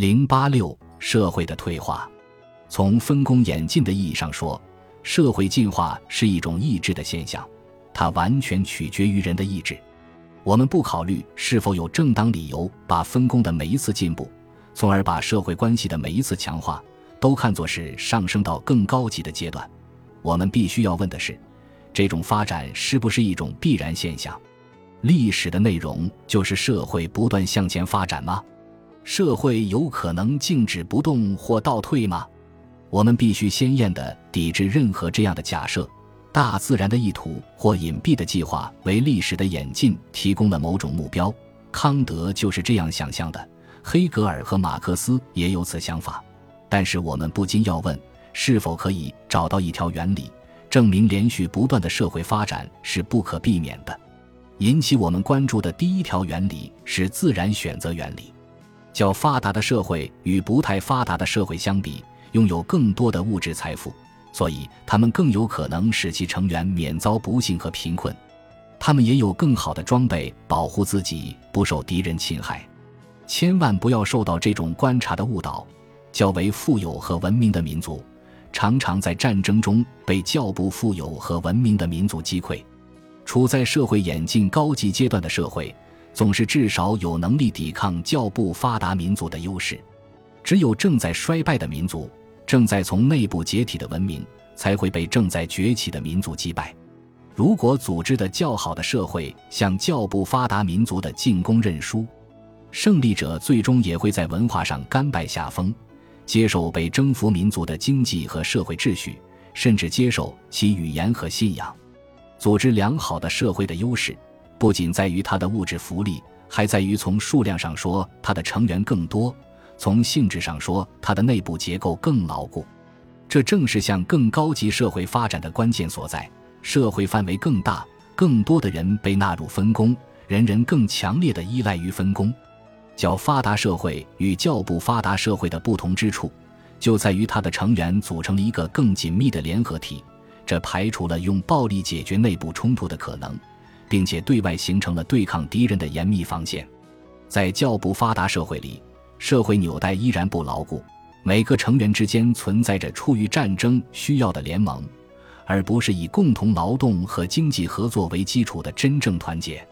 零八六社会的退化，从分工演进的意义上说，社会进化是一种意志的现象，它完全取决于人的意志。我们不考虑是否有正当理由把分工的每一次进步，从而把社会关系的每一次强化，都看作是上升到更高级的阶段。我们必须要问的是，这种发展是不是一种必然现象？历史的内容就是社会不断向前发展吗？社会有可能静止不动或倒退吗？我们必须鲜艳地抵制任何这样的假设。大自然的意图或隐蔽的计划为历史的演进提供了某种目标。康德就是这样想象的，黑格尔和马克思也有此想法。但是我们不禁要问：是否可以找到一条原理，证明连续不断的社会发展是不可避免的？引起我们关注的第一条原理是自然选择原理。较发达的社会与不太发达的社会相比，拥有更多的物质财富，所以他们更有可能使其成员免遭不幸和贫困。他们也有更好的装备保护自己不受敌人侵害。千万不要受到这种观察的误导：较为富有和文明的民族，常常在战争中被较不富有和文明的民族击溃。处在社会演进高级阶段的社会。总是至少有能力抵抗较不发达民族的优势，只有正在衰败的民族、正在从内部解体的文明，才会被正在崛起的民族击败。如果组织的较好的社会向较不发达民族的进攻认输，胜利者最终也会在文化上甘拜下风，接受被征服民族的经济和社会秩序，甚至接受其语言和信仰。组织良好的社会的优势。不仅在于它的物质福利，还在于从数量上说，它的成员更多；从性质上说，它的内部结构更牢固。这正是向更高级社会发展的关键所在。社会范围更大，更多的人被纳入分工，人人更强烈的依赖于分工。较发达社会与较不发达社会的不同之处，就在于它的成员组成了一个更紧密的联合体，这排除了用暴力解决内部冲突的可能。并且对外形成了对抗敌人的严密防线，在较不发达社会里，社会纽带依然不牢固，每个成员之间存在着出于战争需要的联盟，而不是以共同劳动和经济合作为基础的真正团结。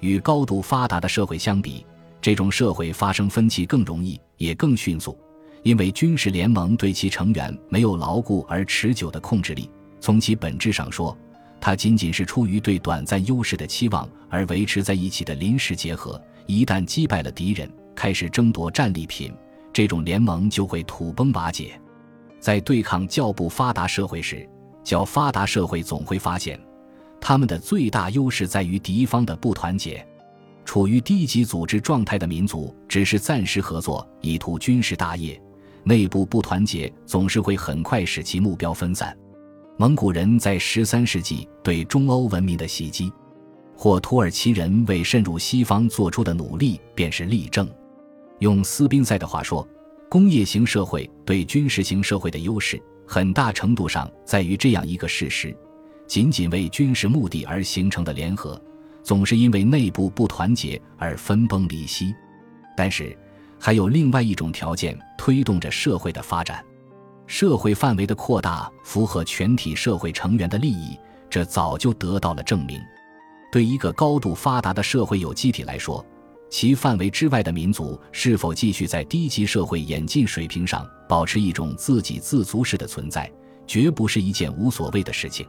与高度发达的社会相比，这种社会发生分歧更容易，也更迅速，因为军事联盟对其成员没有牢固而持久的控制力。从其本质上说，它仅仅是出于对短暂优势的期望而维持在一起的临时结合。一旦击败了敌人，开始争夺战利品，这种联盟就会土崩瓦解。在对抗较不发达社会时，较发达社会总会发现，他们的最大优势在于敌方的不团结。处于低级组织状态的民族只是暂时合作以图军事大业，内部不团结总是会很快使其目标分散。蒙古人在十三世纪对中欧文明的袭击，或土耳其人为渗入西方做出的努力，便是例证。用斯宾塞的话说，工业型社会对军事型社会的优势，很大程度上在于这样一个事实：仅仅为军事目的而形成的联合，总是因为内部不团结而分崩离析。但是，还有另外一种条件推动着社会的发展。社会范围的扩大符合全体社会成员的利益，这早就得到了证明。对一个高度发达的社会有机体来说，其范围之外的民族是否继续在低级社会演进水平上保持一种自给自足式的存在，绝不是一件无所谓的事情。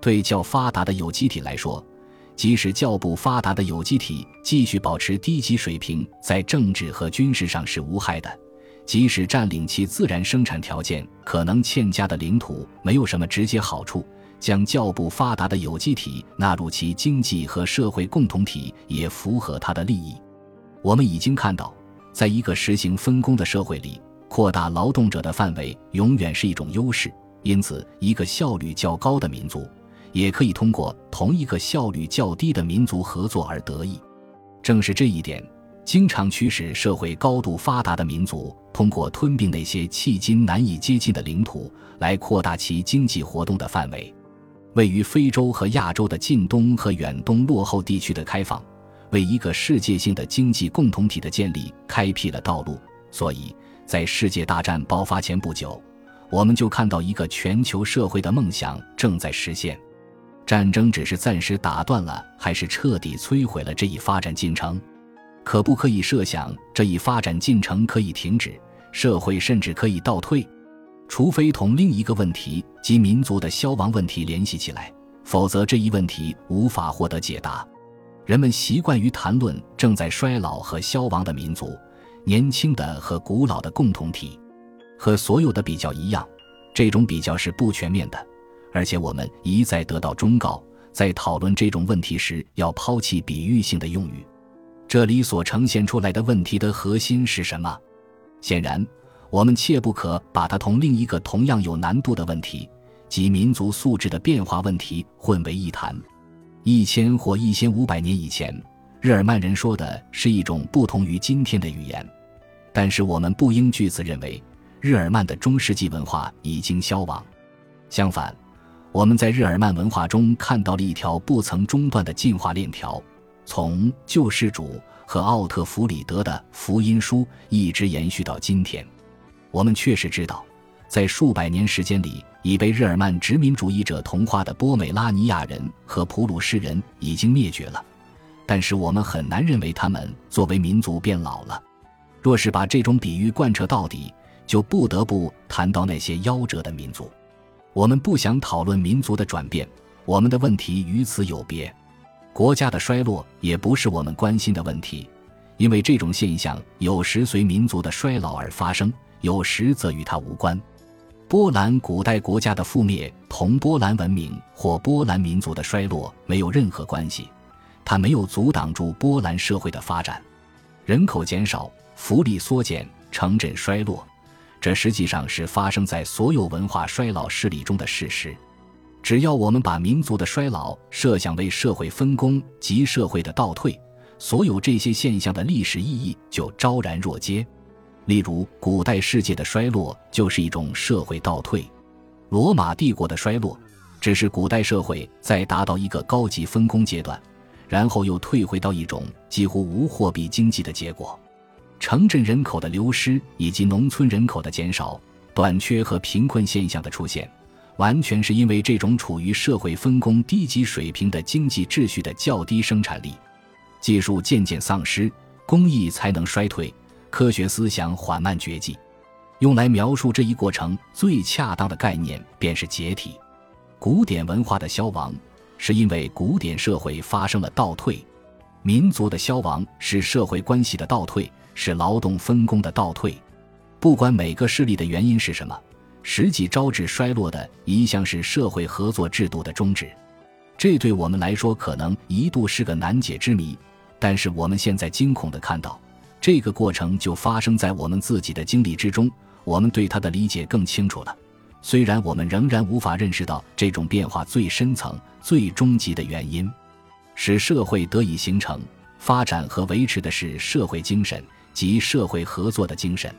对较发达的有机体来说，即使较不发达的有机体继续保持低级水平，在政治和军事上是无害的。即使占领其自然生产条件可能欠佳的领土没有什么直接好处，将较不发达的有机体纳入其经济和社会共同体也符合他的利益。我们已经看到，在一个实行分工的社会里，扩大劳动者的范围永远是一种优势。因此，一个效率较高的民族也可以通过同一个效率较低的民族合作而得益。正是这一点。经常驱使社会高度发达的民族通过吞并那些迄今难以接近的领土来扩大其经济活动的范围。位于非洲和亚洲的近东和远东落后地区的开放，为一个世界性的经济共同体的建立开辟了道路。所以在世界大战爆发前不久，我们就看到一个全球社会的梦想正在实现。战争只是暂时打断了，还是彻底摧毁了这一发展进程？可不可以设想这一发展进程可以停止，社会甚至可以倒退？除非同另一个问题及民族的消亡问题联系起来，否则这一问题无法获得解答。人们习惯于谈论正在衰老和消亡的民族，年轻的和古老的共同体。和所有的比较一样，这种比较是不全面的。而且我们一再得到忠告，在讨论这种问题时要抛弃比喻性的用语。这里所呈现出来的问题的核心是什么？显然，我们切不可把它同另一个同样有难度的问题，即民族素质的变化问题混为一谈。一千或一千五百年以前，日耳曼人说的是一种不同于今天的语言，但是我们不应据此认为日耳曼的中世纪文化已经消亡。相反。我们在日耳曼文化中看到了一条不曾中断的进化链条，从救世主和奥特弗里德的福音书一直延续到今天。我们确实知道，在数百年时间里，已被日耳曼殖民主义者同化的波美拉尼亚人和普鲁士人已经灭绝了，但是我们很难认为他们作为民族变老了。若是把这种比喻贯彻到底，就不得不谈到那些夭折的民族。我们不想讨论民族的转变，我们的问题与此有别。国家的衰落也不是我们关心的问题，因为这种现象有时随民族的衰老而发生，有时则与它无关。波兰古代国家的覆灭同波兰文明或波兰民族的衰落没有任何关系，它没有阻挡住波兰社会的发展。人口减少，福利缩减，城镇衰落。这实际上是发生在所有文化衰老势力中的事实。只要我们把民族的衰老设想为社会分工及社会的倒退，所有这些现象的历史意义就昭然若揭。例如，古代世界的衰落就是一种社会倒退；罗马帝国的衰落只是古代社会在达到一个高级分工阶段，然后又退回到一种几乎无货币经济的结果。城镇人口的流失以及农村人口的减少、短缺和贫困现象的出现，完全是因为这种处于社会分工低级水平的经济秩序的较低生产力。技术渐渐丧失，工艺才能衰退，科学思想缓慢绝迹。用来描述这一过程最恰当的概念便是解体。古典文化的消亡，是因为古典社会发生了倒退；民族的消亡是社会关系的倒退。是劳动分工的倒退，不管每个势力的原因是什么，实际招致衰落的一向是社会合作制度的终止。这对我们来说可能一度是个难解之谜，但是我们现在惊恐地看到，这个过程就发生在我们自己的经历之中。我们对它的理解更清楚了，虽然我们仍然无法认识到这种变化最深层、最终极的原因，使社会得以形成、发展和维持的是社会精神。及社会合作的精神，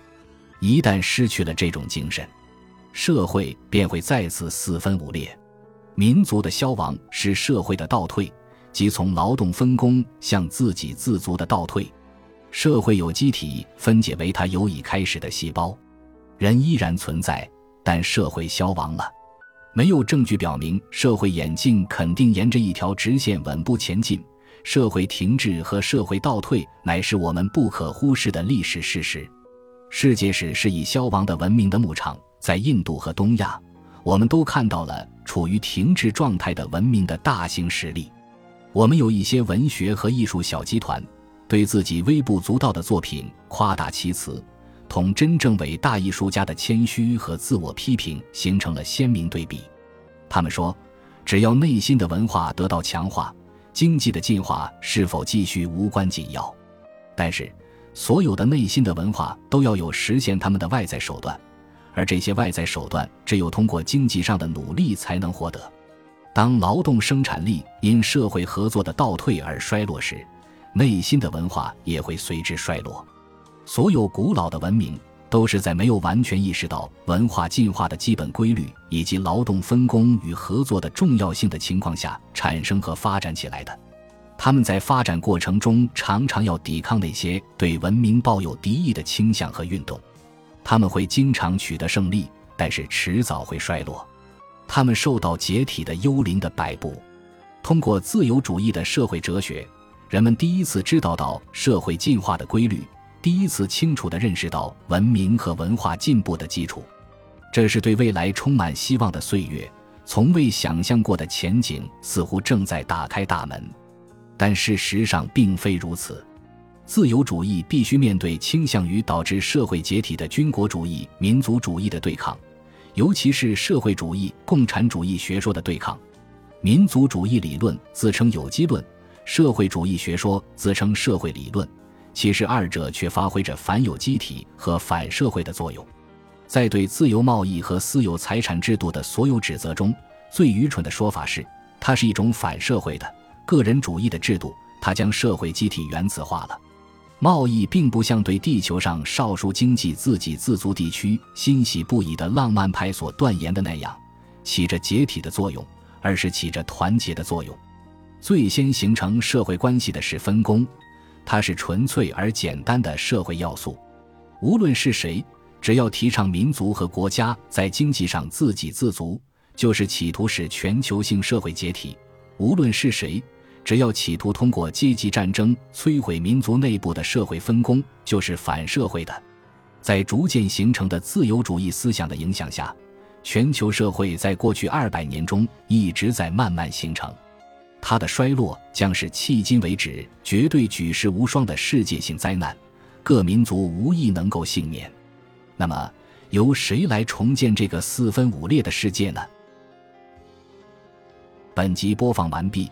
一旦失去了这种精神，社会便会再次四分五裂。民族的消亡是社会的倒退，即从劳动分工向自给自足的倒退。社会有机体分解为它由已开始的细胞，人依然存在，但社会消亡了。没有证据表明社会演进肯定沿着一条直线稳步前进。社会停滞和社会倒退乃是我们不可忽视的历史事实。世界史是以消亡的文明的牧场，在印度和东亚，我们都看到了处于停滞状态的文明的大型实例。我们有一些文学和艺术小集团，对自己微不足道的作品夸大其词，同真正伟大艺术家的谦虚和自我批评形成了鲜明对比。他们说，只要内心的文化得到强化。经济的进化是否继续无关紧要，但是所有的内心的文化都要有实现他们的外在手段，而这些外在手段只有通过经济上的努力才能获得。当劳动生产力因社会合作的倒退而衰落时，内心的文化也会随之衰落。所有古老的文明。都是在没有完全意识到文化进化的基本规律以及劳动分工与合作的重要性的情况下产生和发展起来的。他们在发展过程中常常要抵抗那些对文明抱有敌意的倾向和运动，他们会经常取得胜利，但是迟早会衰落。他们受到解体的幽灵的摆布。通过自由主义的社会哲学，人们第一次知道到社会进化的规律，第一次清楚地认识到文明和文化进步的基础。这是对未来充满希望的岁月，从未想象过的前景似乎正在打开大门。但事实上并非如此，自由主义必须面对倾向于导致社会解体的军国主义、民族主义的对抗，尤其是社会主义、共产主义学说的对抗。民族主义理论自称有机论，社会主义学说自称社会理论，其实二者却发挥着反有机体和反社会的作用。在对自由贸易和私有财产制度的所有指责中，最愚蠢的说法是，它是一种反社会的。个人主义的制度，它将社会机体原子化了。贸易并不像对地球上少数经济自给自足地区欣喜不已的浪漫派所断言的那样，起着解体的作用，而是起着团结的作用。最先形成社会关系的是分工，它是纯粹而简单的社会要素。无论是谁，只要提倡民族和国家在经济上自给自足，就是企图使全球性社会解体。无论是谁。只要企图通过阶级战争摧毁民族内部的社会分工，就是反社会的。在逐渐形成的自由主义思想的影响下，全球社会在过去二百年中一直在慢慢形成。它的衰落将是迄今为止绝对举世无双的世界性灾难，各民族无一能够幸免。那么，由谁来重建这个四分五裂的世界呢？本集播放完毕。